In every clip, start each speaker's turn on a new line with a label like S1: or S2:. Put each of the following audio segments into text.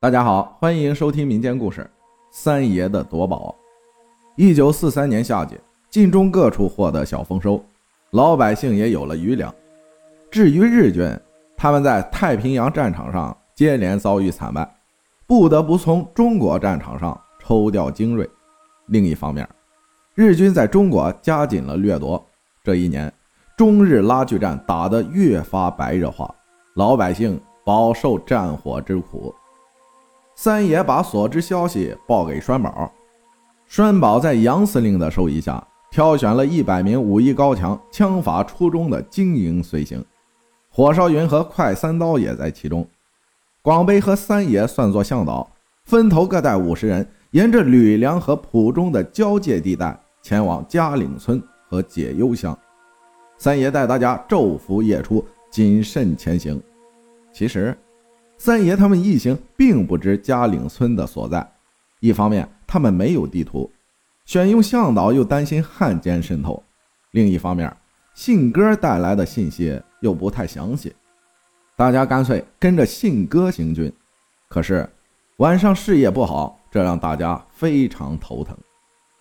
S1: 大家好，欢迎收听民间故事《三爷的夺宝》。一九四三年夏季，晋中各处获得小丰收，老百姓也有了余粮。至于日军，他们在太平洋战场上接连遭遇惨败，不得不从中国战场上抽调精锐。另一方面，日军在中国加紧了掠夺。这一年，中日拉锯战打得越发白热化，老百姓饱受战火之苦。三爷把所知消息报给栓宝，栓宝在杨司令的授意下，挑选了一百名武艺高强、枪法出众的精英随行，火烧云和快三刀也在其中。广北和三爷算作向导，分头各带五十人，沿着吕梁和蒲中的交界地带前往嘉岭村和解忧乡。三爷带大家昼伏夜出，谨慎前行。其实。三爷他们一行并不知嘉岭村的所在，一方面他们没有地图，选用向导又担心汉奸渗透；另一方面，信鸽带来的信息又不太详细，大家干脆跟着信鸽行军。可是晚上视野不好，这让大家非常头疼。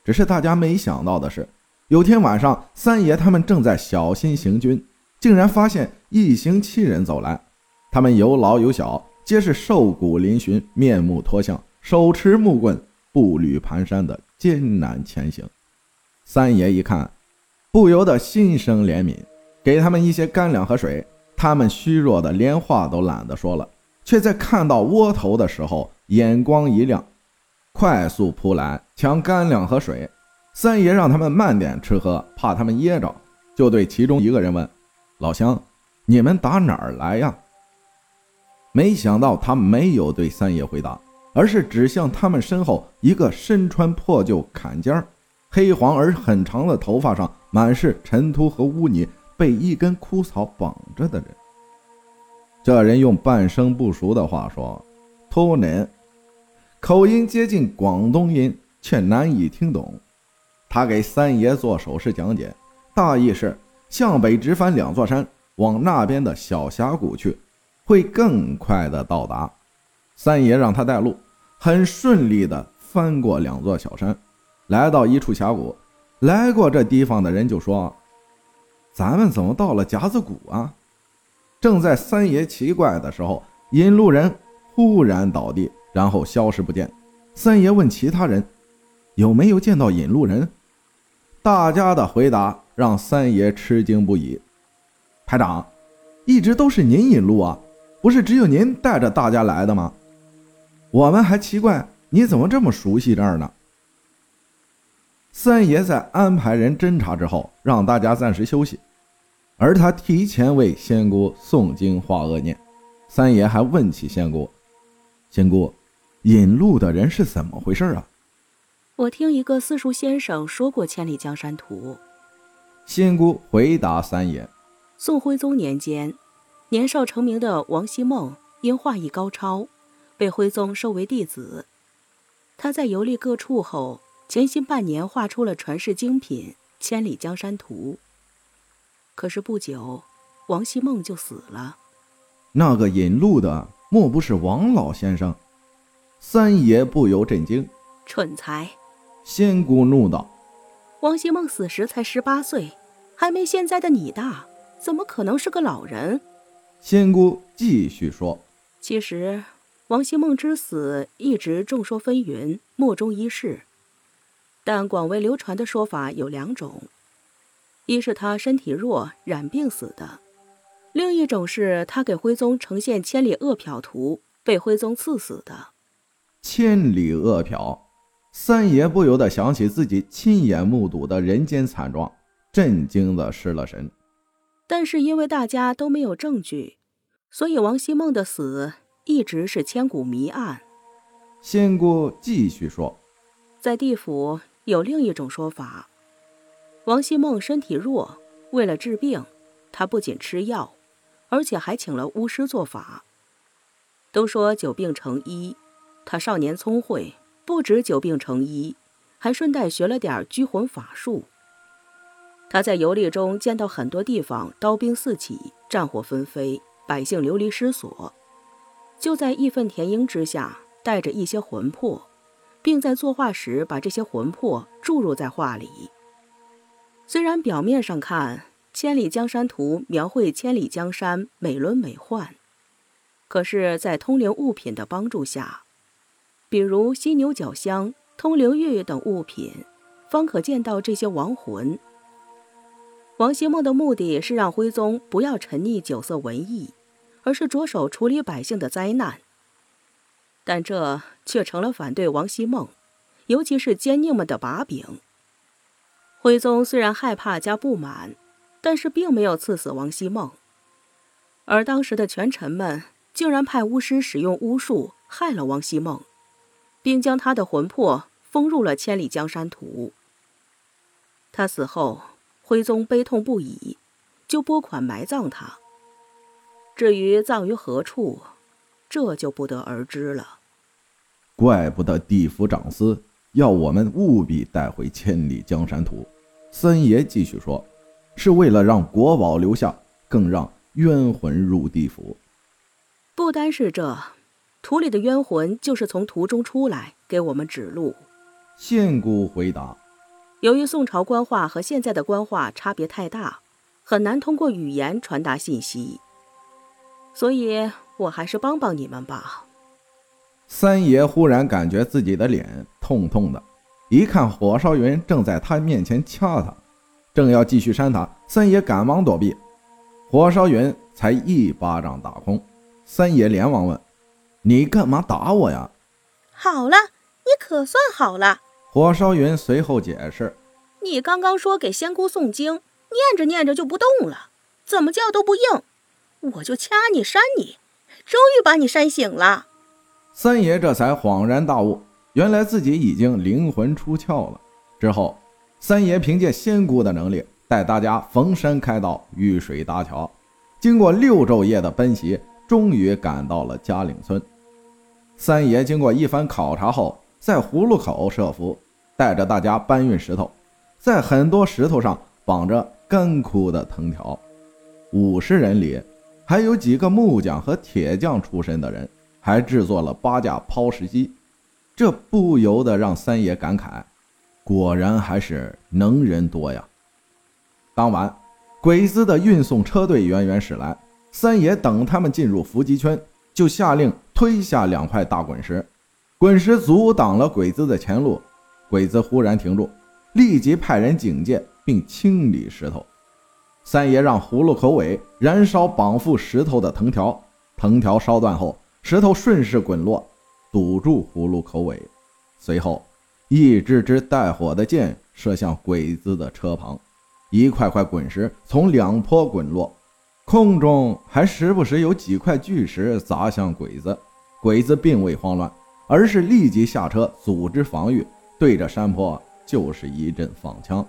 S1: 只是大家没想到的是，有天晚上，三爷他们正在小心行军，竟然发现一行七人走来。他们有老有小，皆是瘦骨嶙峋、面目脱相，手持木棍，步履蹒跚的艰难前行。三爷一看，不由得心生怜悯，给他们一些干粮和水。他们虚弱的连话都懒得说了，却在看到窝头的时候，眼光一亮，快速扑来抢干粮和水。三爷让他们慢点吃喝，怕他们噎着，就对其中一个人问：“老乡，你们打哪儿来呀？”没想到他没有对三爷回答，而是指向他们身后一个身穿破旧坎肩儿、黑黄而很长的头发上满是尘土和污泥、被一根枯草绑着的人。这人用半生不熟的话说：“托人，口音接近广东音，却难以听懂。”他给三爷做手势讲解，大意是向北直翻两座山，往那边的小峡谷去。会更快的到达。三爷让他带路，很顺利的翻过两座小山，来到一处峡谷。来过这地方的人就说：“咱们怎么到了夹子谷啊？”正在三爷奇怪的时候，引路人忽然倒地，然后消失不见。三爷问其他人有没有见到引路人，大家的回答让三爷吃惊不已。排长，一直都是您引路啊。不是只有您带着大家来的吗？我们还奇怪你怎么这么熟悉这儿呢。三爷在安排人侦查之后，让大家暂时休息，而他提前为仙姑诵经化恶念。三爷还问起仙姑：“仙姑，引路的人是怎么回事啊？”
S2: 我听一个私塾先生说过《千里江山图》。
S1: 仙姑回答三爷：“
S2: 宋徽宗年间。”年少成名的王希孟因画艺高超，被徽宗收为弟子。他在游历各处后，潜心半年，画出了传世精品《千里江山图》。可是不久，王希孟就死了。
S1: 那个引路的，莫不是王老先生？三爷不由震惊。
S2: 蠢材！
S1: 仙姑怒道：“
S2: 王希孟死时才十八岁，还没现在的你大，怎么可能是个老人？”
S1: 仙姑继续说：“
S2: 其实，王希孟之死一直众说纷纭，莫衷一是。但广为流传的说法有两种：一是他身体弱，染病死的；另一种是他给徽宗呈现千里饿殍图，被徽宗赐死的。
S1: 千里饿殍，三爷不由得想起自己亲眼目睹的人间惨状，震惊的失了神。
S2: 但是因为大家都没有证据。”所以，王希孟的死一直是千古谜案。
S1: 仙姑继续说，
S2: 在地府有另一种说法：王希孟身体弱，为了治病，他不仅吃药，而且还请了巫师做法。都说久病成医，他少年聪慧，不止久病成医，还顺带学了点拘魂法术。他在游历中见到很多地方刀兵四起，战火纷飞。百姓流离失所，就在义愤填膺之下，带着一些魂魄，并在作画时把这些魂魄注入在画里。虽然表面上看，《千里江山图》描绘千里江山美轮美奂，可是，在通灵物品的帮助下，比如犀牛角香、通灵玉等物品，方可见到这些亡魂。王希孟的目的是让徽宗不要沉溺酒色文艺，而是着手处理百姓的灾难。但这却成了反对王希孟，尤其是奸佞们的把柄。徽宗虽然害怕加不满，但是并没有赐死王希孟。而当时的权臣们竟然派巫师使用巫术害了王希孟，并将他的魂魄封入了《千里江山图》。他死后，徽宗悲痛不已，就拨款埋葬他。至于葬于何处，这就不得而知了。
S1: 怪不得地府长司要我们务必带回《千里江山图》。三爷继续说：“是为了让国宝留下，更让冤魂入地府。
S2: 不单是这，图里的冤魂就是从图中出来，给我们指路。”
S1: 县姑回答：“
S2: 由于宋朝官话和现在的官话差别太大，很难通过语言传达信息，所以我还是帮帮你们吧。”
S1: 三爷忽然感觉自己的脸痛痛的。一看火烧云正在他面前掐他，正要继续扇他，三爷赶忙躲避，火烧云才一巴掌打空。三爷连忙问：“你干嘛打我呀？”“
S3: 好了，你可算好了。”
S1: 火烧云随后解释：“
S3: 你刚刚说给仙姑诵经，念着念着就不动了，怎么叫都不应，我就掐你扇你，终于把你扇醒了。”
S1: 三爷这才恍然大悟。原来自己已经灵魂出窍了。之后，三爷凭借仙姑的能力，带大家逢山开道，遇水搭桥。经过六昼夜的奔袭，终于赶到了嘉岭村。三爷经过一番考察后，在葫芦口设伏，带着大家搬运石头。在很多石头上绑着干枯的藤条。五十人里，还有几个木匠和铁匠出身的人，还制作了八架抛石机。这不由得让三爷感慨，果然还是能人多呀。当晚，鬼子的运送车队远远驶来，三爷等他们进入伏击圈，就下令推下两块大滚石，滚石阻挡了鬼子的前路。鬼子忽然停住，立即派人警戒并清理石头。三爷让葫芦口尾燃烧绑缚石头的藤条，藤条烧断后，石头顺势滚落。堵住葫芦口尾，随后一支支带火的箭射向鬼子的车旁，一块块滚石从两坡滚落，空中还时不时有几块巨石砸向鬼子。鬼子并未慌乱，而是立即下车组织防御，对着山坡就是一阵放枪。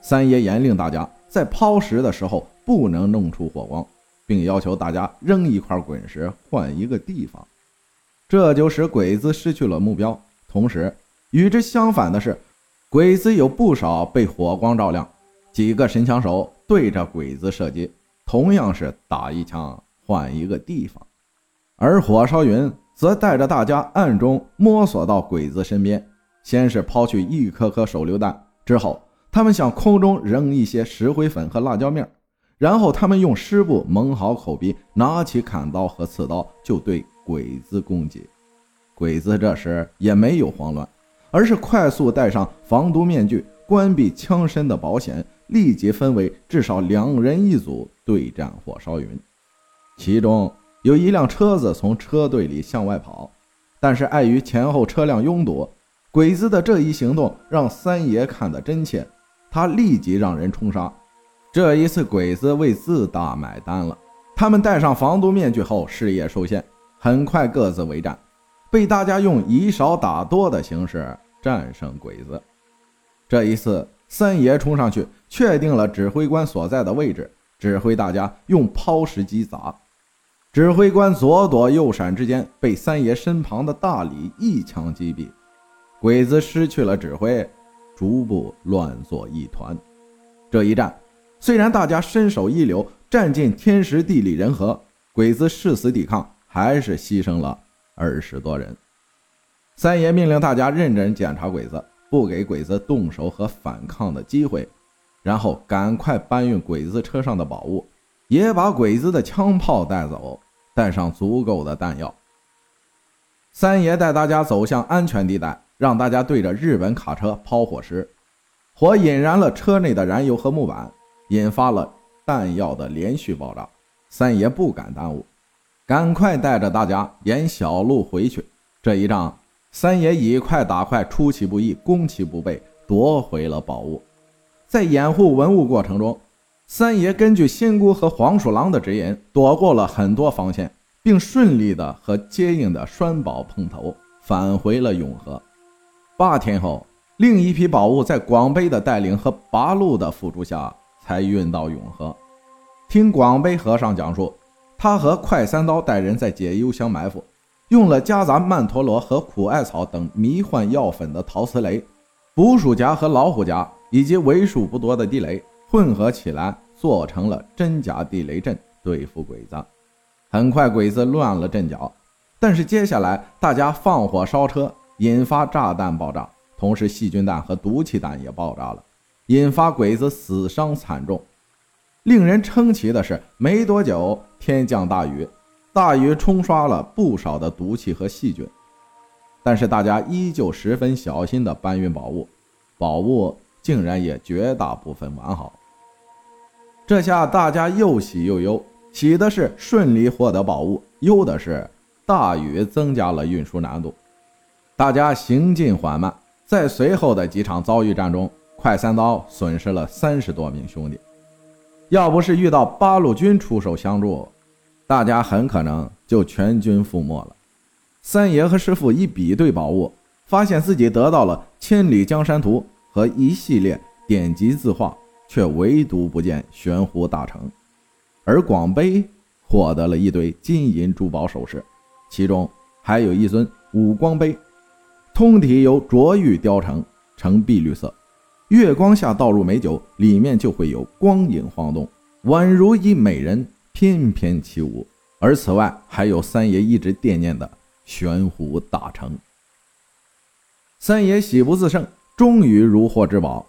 S1: 三爷严令大家在抛石的时候不能弄出火光，并要求大家扔一块滚石换一个地方。这就使鬼子失去了目标。同时，与之相反的是，鬼子有不少被火光照亮。几个神枪手对着鬼子射击，同样是打一枪换一个地方。而火烧云则带着大家暗中摸索到鬼子身边，先是抛去一颗颗手榴弹，之后他们向空中扔一些石灰粉和辣椒面，然后他们用湿布蒙好口鼻，拿起砍刀和刺刀就对。鬼子攻击，鬼子这时也没有慌乱，而是快速戴上防毒面具，关闭枪身的保险，立即分为至少两人一组对战火烧云。其中有一辆车子从车队里向外跑，但是碍于前后车辆拥堵，鬼子的这一行动让三爷看得真切，他立即让人冲杀。这一次，鬼子为自大买单了，他们戴上防毒面具后，视野受限。很快各自为战，被大家用以少打多的形式战胜鬼子。这一次，三爷冲上去确定了指挥官所在的位置，指挥大家用抛石机砸。指挥官左躲右闪之间，被三爷身旁的大李一枪击毙。鬼子失去了指挥，逐步乱作一团。这一战虽然大家身手一流，占尽天时地利人和，鬼子誓死抵抗。还是牺牲了二十多人。三爷命令大家认真检查鬼子，不给鬼子动手和反抗的机会，然后赶快搬运鬼子车上的宝物，也把鬼子的枪炮带走，带上足够的弹药。三爷带大家走向安全地带，让大家对着日本卡车抛火时，火引燃了车内的燃油和木板，引发了弹药的连续爆炸。三爷不敢耽误，赶快带着大家沿小路回去。这一仗，三爷以快打快，出其不意，攻其不备，夺回了宝物。在掩护文物过程中，三爷根据仙姑和黄鼠狼的指引，躲过了很多防线。并顺利的和接应的栓宝碰头，返回了永和。八天后，另一批宝物在广悲的带领和八路的辅助下，才运到永和。听广悲和尚讲述，他和快三刀带人在解忧乡埋伏，用了夹杂曼陀罗和苦艾草等迷幻药粉的陶瓷雷、捕鼠夹和老虎夹，以及为数不多的地雷混合起来，做成了真假地雷阵，对付鬼子。很快，鬼子乱了阵脚，但是接下来大家放火烧车，引发炸弹爆炸，同时细菌弹和毒气弹也爆炸了，引发鬼子死伤惨重。令人称奇的是，没多久天降大雨，大雨冲刷了不少的毒气和细菌，但是大家依旧十分小心地搬运宝物，宝物竟然也绝大部分完好。这下大家又喜又忧。喜的是顺利获得宝物，忧的是大雨增加了运输难度，大家行进缓慢。在随后的几场遭遇战中，快三刀损失了三十多名兄弟。要不是遇到八路军出手相助，大家很可能就全军覆没了。三爷和师傅一比对宝物，发现自己得到了《千里江山图》和一系列典籍字画，却唯独不见玄壶大成。而广悲获得了一堆金银珠宝首饰，其中还有一尊五光杯，通体由琢玉雕成，呈碧绿色，月光下倒入美酒，里面就会有光影晃动，宛如一美人翩翩起舞。而此外，还有三爷一直惦念的玄壶大成。三爷喜不自胜，终于如获至宝。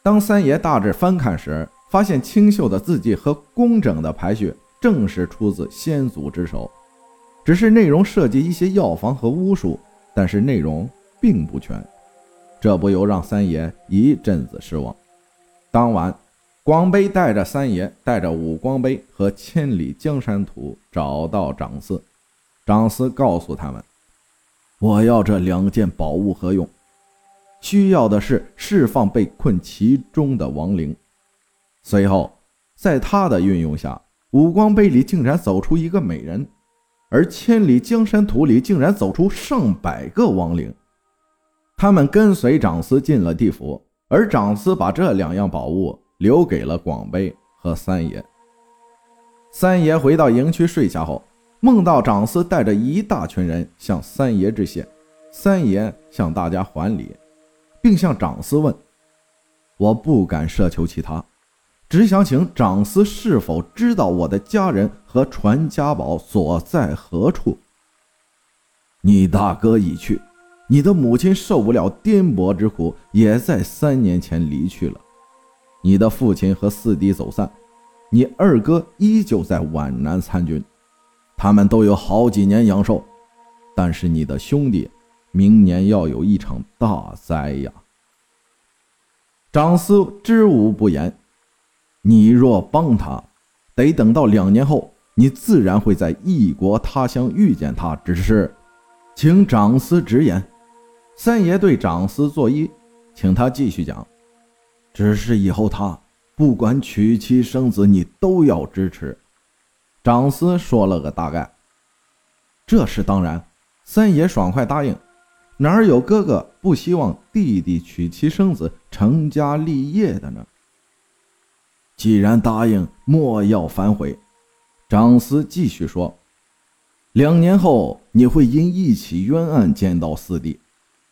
S1: 当三爷大致翻看时，发现清秀的字迹和工整的排序，正是出自先祖之手，只是内容涉及一些药方和巫术，但是内容并不全，这不由让三爷一阵子失望。当晚，广悲带着三爷，带着五光杯和千里江山图找到长司，长司告诉他们：“我要这两件宝物何用？需要的是释放被困其中的亡灵。”随后，在他的运用下，五光杯里竟然走出一个美人，而千里江山图里竟然走出上百个亡灵。他们跟随长司进了地府，而长司把这两样宝物留给了广悲和三爷。三爷回到营区睡下后，梦到长司带着一大群人向三爷致谢，三爷向大家还礼，并向长司问：“我不敢奢求其他。”只想请长司是否知道我的家人和传家宝所在何处？你大哥已去，你的母亲受不了颠簸之苦，也在三年前离去了。你的父亲和四弟走散，你二哥依旧在皖南参军，他们都有好几年阳寿，但是你的兄弟，明年要有一场大灾呀！长司知无不言。你若帮他，得等到两年后，你自然会在异国他乡遇见他。只是，请长司直言。三爷对长司作揖，请他继续讲。只是以后他不管娶妻生子，你都要支持。长司说了个大概。这是当然，三爷爽快答应。哪有哥哥不希望弟弟娶妻生子、成家立业的呢？既然答应，莫要反悔。长司继续说：“两年后你会因一起冤案见到四弟，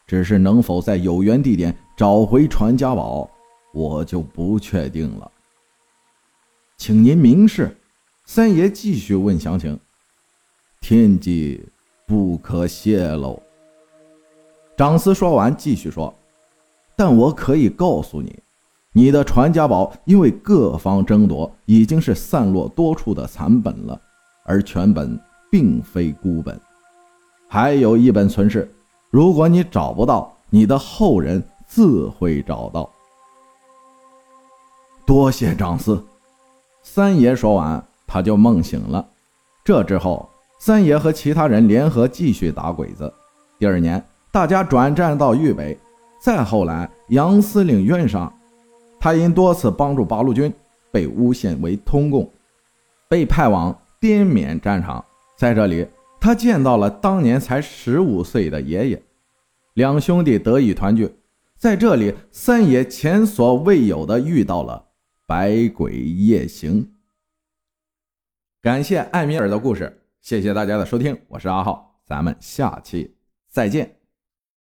S1: 只是能否在有缘地点找回传家宝，我就不确定了。请您明示。”三爷继续问详情：“天机不可泄露。长司说完，继续说：“但我可以告诉你，你的传家宝因为各方争夺，已经是散落多处的残本了，而全本并非孤本，还有一本存世。如果你找不到，你的后人自会找到。”多谢长司。三爷说完，他就梦醒了。这之后，三爷和其他人联合继续打鬼子。第二年，大家转战到豫北。再后来，杨司令冤上，他因多次帮助八路军，被诬陷为通共，被派往滇缅战场。在这里，他见到了当年才十五岁的爷爷，两兄弟得以团聚。在这里，三爷前所未有的遇到了百鬼夜行。感谢艾米尔的故事，谢谢大家的收听，我是阿浩，咱们下期再见。